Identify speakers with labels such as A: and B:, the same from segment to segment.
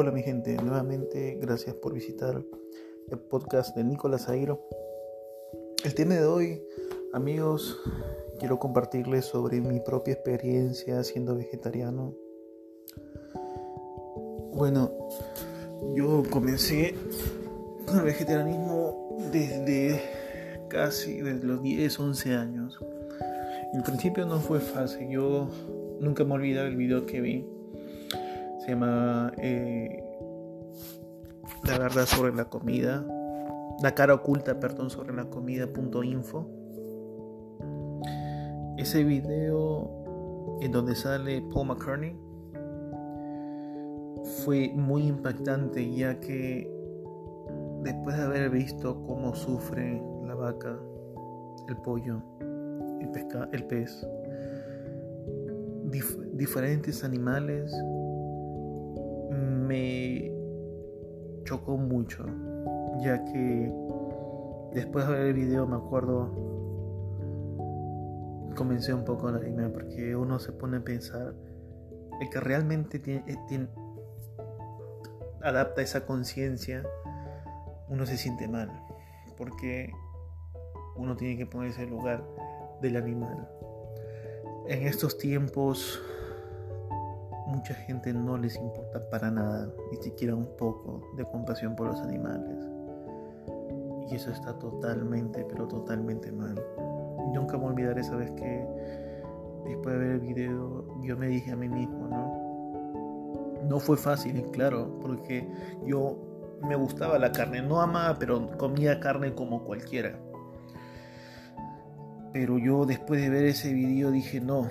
A: Hola mi gente, nuevamente gracias por visitar el podcast de Nicolás Airo. El tema de hoy, amigos, quiero compartirles sobre mi propia experiencia siendo vegetariano. Bueno, yo comencé con el vegetarianismo desde casi desde los 10, 11 años. En principio no fue fácil, yo nunca me olvidé el video que vi eh, La verdad sobre la comida, la cara oculta, perdón, sobre la comida.info. Ese video en donde sale Paul McCartney fue muy impactante ya que después de haber visto cómo sufre la vaca, el pollo, el, pesca, el pez, diferentes animales me chocó mucho, ya que después de ver el video me acuerdo, comencé un poco a lagrimear porque uno se pone a pensar, el que realmente tiene, eh, tiene adapta esa conciencia, uno se siente mal, porque uno tiene que ponerse en el lugar del animal. En estos tiempos mucha gente no les importa para nada, ni siquiera un poco de compasión por los animales. Y eso está totalmente, pero totalmente mal. Nunca me olvidaré esa vez que después de ver el video yo me dije a mí mismo, ¿no? No fue fácil, claro, porque yo me gustaba la carne, no amaba, pero comía carne como cualquiera. Pero yo después de ver ese video dije, no,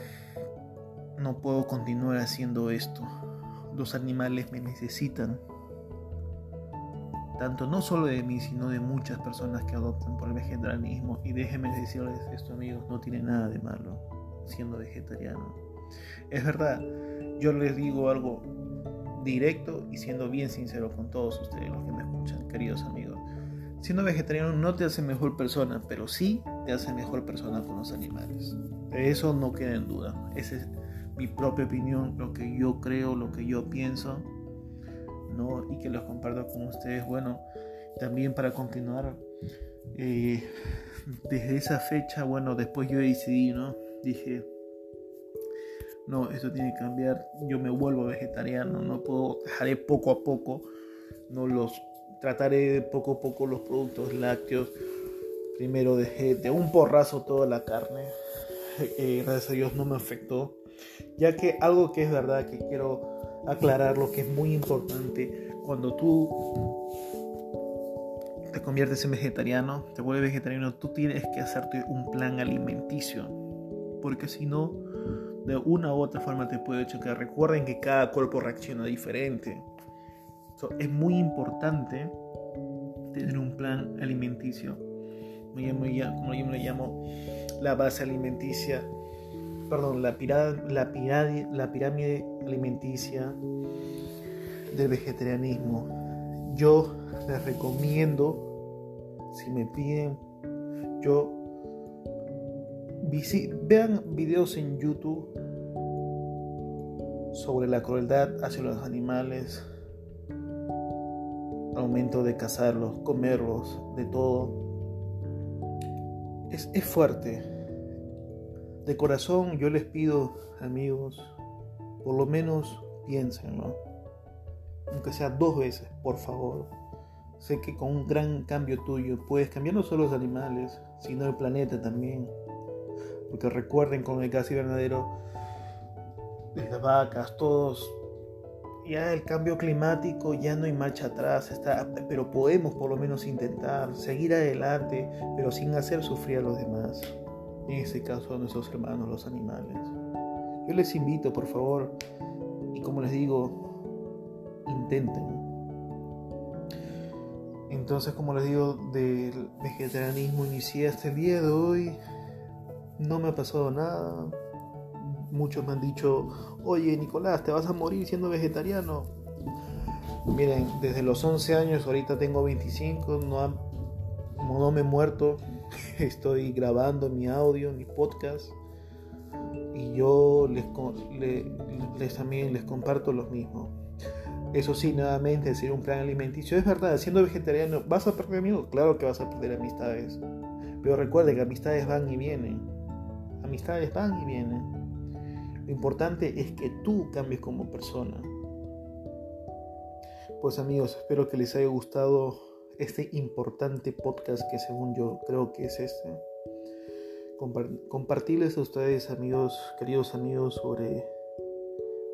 A: no puedo continuar haciendo esto. Los animales me necesitan. Tanto no solo de mí, sino de muchas personas que adoptan por el vegetarianismo. Y déjenme decirles esto, amigos, no tiene nada de malo siendo vegetariano. Es verdad, yo les digo algo directo y siendo bien sincero con todos ustedes los que me escuchan, queridos amigos. Siendo vegetariano no te hace mejor persona, pero sí te hace mejor persona con los animales. Eso no queda en duda. Ese mi propia opinión, lo que yo creo, lo que yo pienso, ¿no? Y que los comparto con ustedes. Bueno, también para continuar, eh, desde esa fecha, bueno, después yo decidí, ¿no? Dije, no, esto tiene que cambiar, yo me vuelvo vegetariano, no puedo, dejaré poco a poco, no los, trataré poco a poco los productos lácteos, primero dejé de un porrazo toda la carne, eh, gracias a Dios no me afectó, ya que algo que es verdad que quiero aclarar, lo que es muy importante, cuando tú te conviertes en vegetariano, te vuelves vegetariano, tú tienes que hacerte un plan alimenticio, porque si no, de una u otra forma te puede chocar. Recuerden que cada cuerpo reacciona diferente. es muy importante tener un plan alimenticio. Como yo me llamo, la base alimenticia perdón, la, la, la pirámide alimenticia del vegetarianismo. Yo les recomiendo, si me piden, yo vean videos en YouTube sobre la crueldad hacia los animales, al momento de cazarlos, comerlos, de todo. Es, es fuerte, de corazón yo les pido, amigos, por lo menos piénsenlo. Aunque sea dos veces, por favor. Sé que con un gran cambio tuyo puedes cambiar no solo los animales, sino el planeta también. Porque recuerden con el gas invernadero, las vacas, todos, ya el cambio climático ya no hay marcha atrás, está, pero podemos por lo menos intentar seguir adelante, pero sin hacer sufrir a los demás en este caso a nuestros hermanos los animales. Yo les invito, por favor, y como les digo, intenten. Entonces, como les digo, del vegetarianismo inicié hasta el día de hoy, no me ha pasado nada. Muchos me han dicho, oye Nicolás, te vas a morir siendo vegetariano. Miren, desde los 11 años, ahorita tengo 25, no, no me he muerto, estoy grabando mi audio, mi podcast y yo les, también les comparto lo mismo. Eso sí, nuevamente, decir un plan alimenticio. Es verdad, siendo vegetariano, ¿vas a perder amigos? Claro que vas a perder amistades. Pero recuerde que amistades van y vienen. Amistades van y vienen. Lo importante es que tú cambies como persona. Pues amigos, espero que les haya gustado este importante podcast que según yo creo que es este. compartirles a ustedes, amigos, queridos amigos, sobre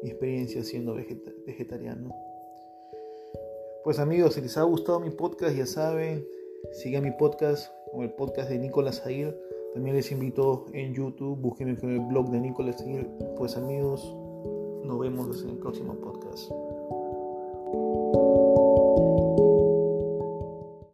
A: mi experiencia siendo vegetariano. Pues amigos, si les ha gustado mi podcast, ya saben, sigan mi podcast o el podcast de Nicolás Aguirre. También les invito en YouTube, búsquenme en el blog de Nicolás Aguirre. Pues amigos, nos vemos en el próximo podcast.